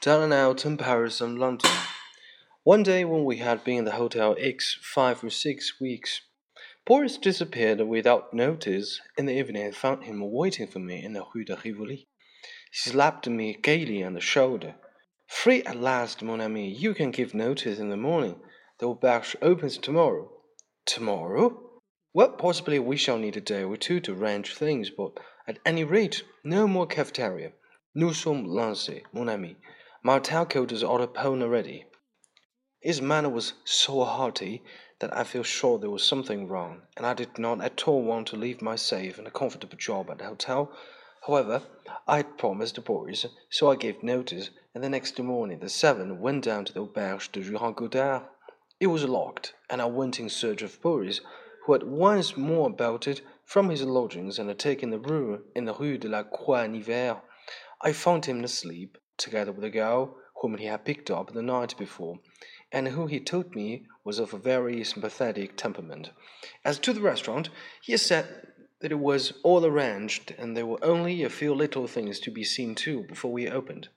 down and out in Paris and London. One day, when we had been in the Hotel X five or six weeks, Boris disappeared without notice. In the evening, I found him waiting for me in the Rue de Rivoli. He slapped me gaily on the shoulder. Free at last, mon ami. You can give notice in the morning. The auberge opens tomorrow. Tomorrow? Well, possibly we shall need a day or two to arrange things, but at any rate, no more cafeteria. Nous sommes lancés, mon ami. My tailcoat is out upon already. His manner was so hearty that I felt sure there was something wrong, and I did not at all want to leave my safe and a comfortable job at the hotel. However, I had promised the boys, so I gave notice, and the next morning the seven went down to the auberge de Jean Cottard. It was locked, and I went in search of Boris, who had once more bolted from his lodgings and had taken the room in the Rue de la Croix-Nivert. I found him asleep, together with a girl whom he had picked up the night before, and who he told me was of a very sympathetic temperament. As to the restaurant, he said that it was all arranged and there were only a few little things to be seen to before we opened.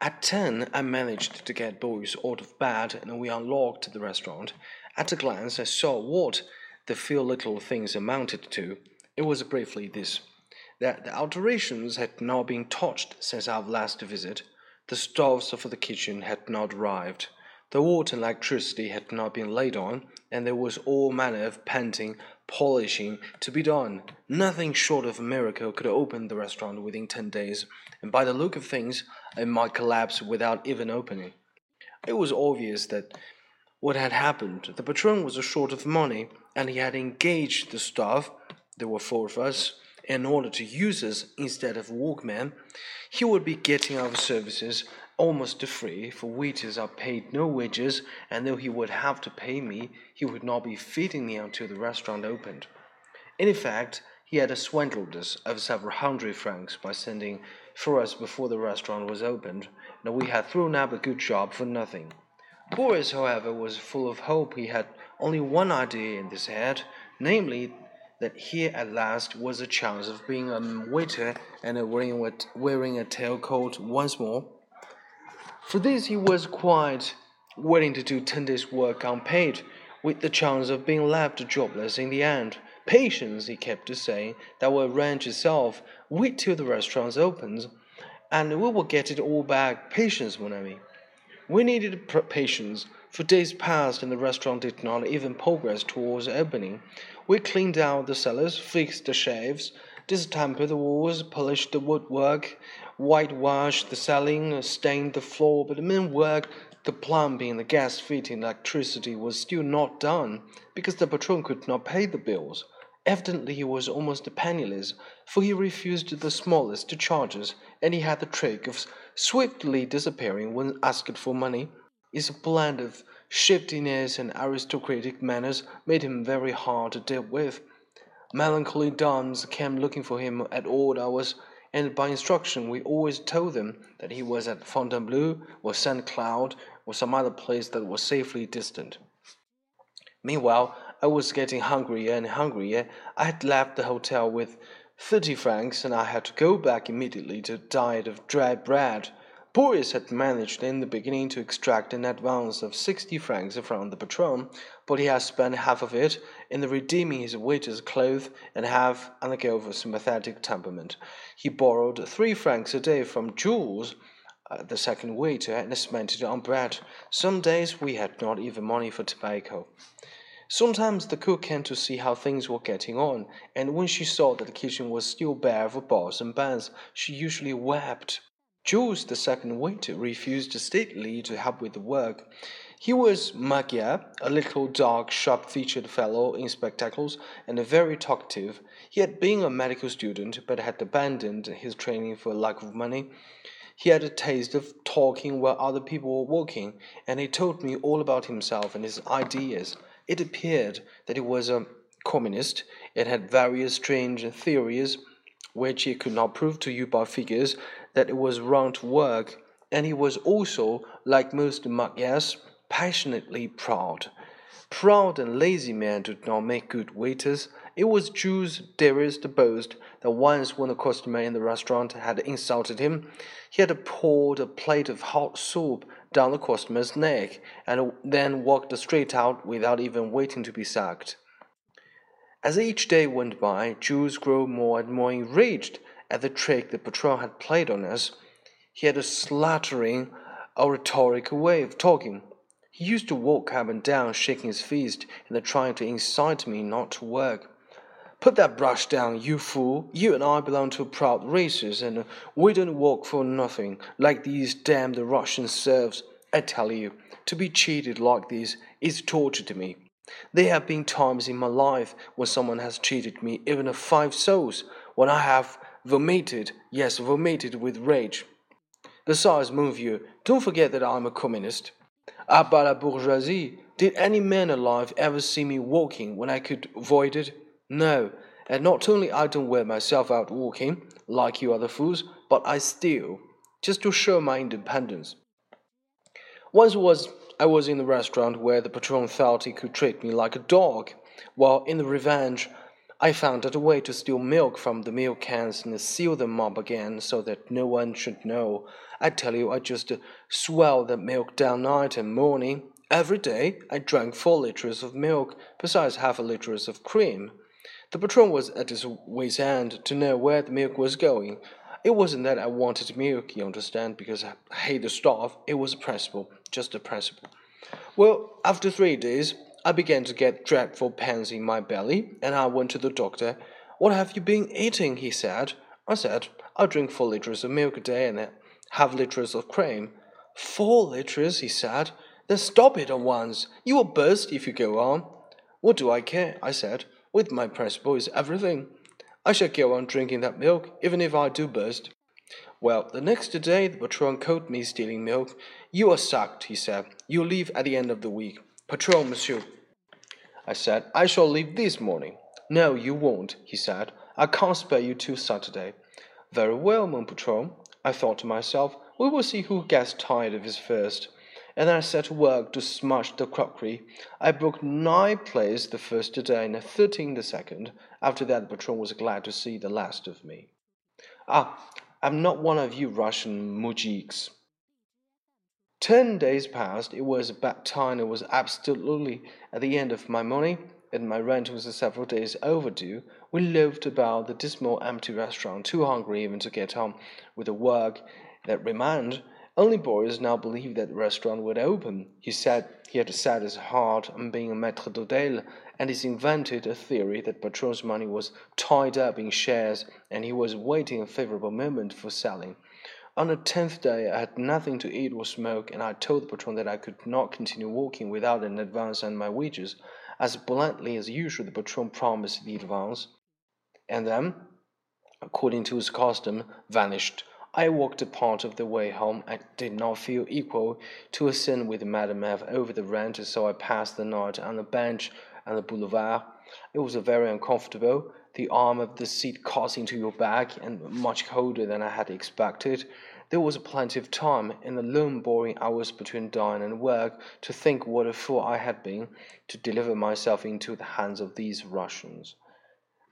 At ten, I managed to get Boris out of bed and we unlocked the restaurant. At a glance, I saw what the few little things amounted to. It was briefly this that the alterations had not been touched since our last visit. The stoves for the kitchen had not arrived. The water and electricity had not been laid on, and there was all manner of painting, polishing to be done. Nothing short of a miracle could open the restaurant within ten days, and by the look of things, it might collapse without even opening. It was obvious that what had happened. The patron was short of money, and he had engaged the staff. There were four of us in order to use us instead of workmen, he would be getting our services almost to free, for waiters are paid no wages, and though he would have to pay me, he would not be feeding me until the restaurant opened. In effect, he had swindled us of several hundred francs by sending for us before the restaurant was opened, and we had thrown up a good job for nothing. Boris, however, was full of hope. He had only one idea in his head, namely that here at last was a chance of being a waiter and wearing, wearing a tailcoat once more. For this he was quite willing to do ten days' work unpaid, with the chance of being left jobless in the end. Patience, he kept to saying, that will arrange itself. Wait till the restaurant opens, and we will get it all back. Patience, mon ami. We needed patience. For days passed, and the restaurant did not even progress towards opening. We cleaned out the cellars, fixed the shelves, distempered the walls, polished the woodwork, whitewashed the ceiling, stained the floor, but the main work, the plumbing, the gas fitting, electricity, was still not done, because the patron could not pay the bills. Evidently he was almost penniless, for he refused the smallest charges, and he had the trick of swiftly disappearing when asked for money. His blend of shiftiness and aristocratic manners made him very hard to deal with. Melancholy dons came looking for him at odd hours, and by instruction we always told them that he was at Fontainebleau or Saint Cloud or some other place that was safely distant. Meanwhile, I was getting hungrier and hungrier. I had left the hotel with thirty francs, and I had to go back immediately to a diet of dry bread. Boris had managed in the beginning to extract an advance of sixty francs from the patron, but he had spent half of it in redeeming his waiter's clothes and half on the girl of sympathetic temperament. He borrowed three francs a day from Jules, uh, the second waiter, and spent it on bread. Some days we had not even money for tobacco. Sometimes the cook came to see how things were getting on, and when she saw that the kitchen was still bare of bowls and bands, she usually wept. Jules, the second waiter, refused steadily to help with the work. He was Magyar, a little dark, sharp featured fellow in spectacles, and a very talkative. He had been a medical student, but had abandoned his training for lack of money. He had a taste of talking while other people were walking, and he told me all about himself and his ideas. It appeared that he was a communist and had various strange theories which he could not prove to you by figures that it was wrong to work, and he was also, like most Magyars, passionately proud. Proud and lazy men do not make good waiters. It was Jules' dearest boast that once when a customer in the restaurant had insulted him, he had poured a plate of hot soup down the customer's neck and then walked straight out without even waiting to be sacked. As each day went by, Jules grew more and more enraged at the trick the patrol had played on us. He had a slattering, oratorical way of talking. He used to walk up and down, shaking his fist and trying to incite me not to work. Put that brush down, you fool. You and I belong to proud races, and we don't work for nothing, like these damned Russian serfs. I tell you, to be cheated like this is torture to me. There have been times in my life when someone has cheated me, even of five souls, when I have vomited, yes, vomited with rage. Besides, mon vieux, don't forget that I'm a communist. Ah, but la bourgeoisie, did any man alive ever see me walking when I could avoid it? No, and not only I don't wear myself out walking, like you other fools, but I steal, just to show my independence. Once was I was in the restaurant where the patron thought he could treat me like a dog, while in the revenge I found out a way to steal milk from the milk cans and seal them up again so that no one should know. I tell you, I just uh, swelled that milk down night and morning. Every day I drank four liters of milk, besides half a liter of cream. The patron was at his wit's end to know where the milk was going. It wasn't that I wanted milk, you understand, because I hate the stuff. It was a principle, just a principle. Well, after three days, I began to get dreadful pains in my belly, and I went to the doctor. What have you been eating? he said. I said, I drink four liters of milk a day and half liters of cream. Four liters, he said. Then stop it at once. You will burst if you go on. What do I care? I said with my principle is everything. I shall go on drinking that milk, even if I do burst. Well, the next day the patron caught me stealing milk. You are sacked, he said. You leave at the end of the week. Patron, monsieur. I said, I shall leave this morning. No, you won't, he said. I can't spare you till Saturday. Very well, mon patron. I thought to myself, we will see who gets tired of his first and I set to work to smash the crockery. I broke nine plates the first day and thirteen the second. After that, the patron was glad to see the last of me. Ah, I'm not one of you Russian mujiks. Ten days passed. It was about time. I was absolutely at the end of my money, and my rent was several days overdue. We loafed about the dismal, empty restaurant, too hungry even to get on with the work that remained. Only Boris now believed that the restaurant would open. He said he had set his heart on being a maître d'hôtel, and he invented a theory that Patron's money was tied up in shares and he was waiting a favorable moment for selling. On the tenth day, I had nothing to eat or smoke, and I told the patron that I could not continue working without an advance on my wages. As bluntly as usual, the patron promised the advance, and then, according to his custom, vanished. I walked a part of the way home. I did not feel equal to a scene with Madame F over the rent, so I passed the night on a bench on the boulevard. It was very uncomfortable, the arm of the seat caught into your back, and much colder than I had expected. There was plenty of time, in the long, boring hours between dine and work, to think what a fool I had been to deliver myself into the hands of these Russians.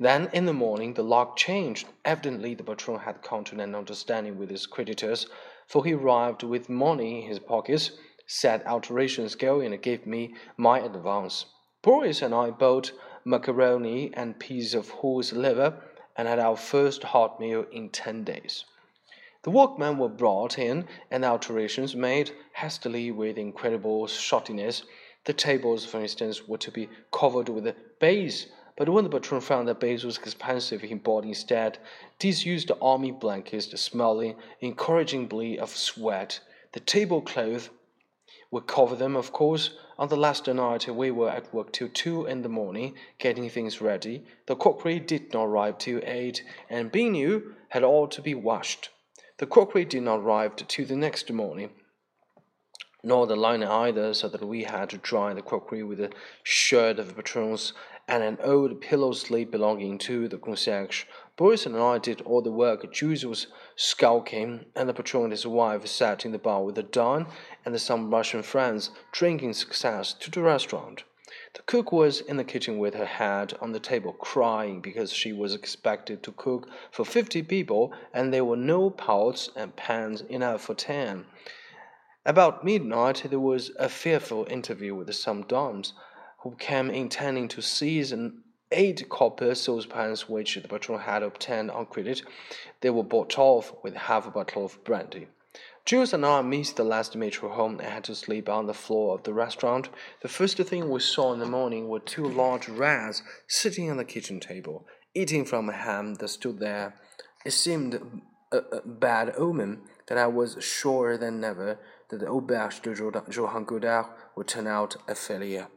Then in the morning the luck changed. Evidently the patron had come to an understanding with his creditors, for he arrived with money in his pockets, said alterations going, and gave me my advance. Boris and I bought macaroni and piece of horse liver, and had our first hot meal in ten days. The workmen were brought in, and alterations made hastily with incredible shoddiness. The tables, for instance, were to be covered with baize but when the patron found that base was expensive, he bought instead disused army blankets, smelling encouragingly of sweat. The tablecloth would cover them, of course. On the last night, we were at work till two in the morning, getting things ready. The crockery did not arrive till eight, and being new, had all to be washed. The crockery did not arrive till the next morning nor the liner either, so that we had to dry the crockery with a shirt of patrons and an old pillow slip belonging to the concierge. Boris and I did all the work. Jules was skulking, and the patron and his wife sat in the bar with the Don and some Russian friends, drinking success to the restaurant. The cook was in the kitchen with her head on the table, crying because she was expected to cook for fifty people and there were no pots and pans enough for ten. About midnight there was a fearful interview with some dons, who came intending to seize an eight copper saucepans which the patron had obtained on credit. They were bought off with half a bottle of brandy. Jules and I missed the last metro home and had to sleep on the floor of the restaurant. The first thing we saw in the morning were two large rats sitting on the kitchen table, eating from a ham that stood there. It seemed a, a bad omen that I was surer than ever that the auberge de Jehan Cottard would turn out a failure.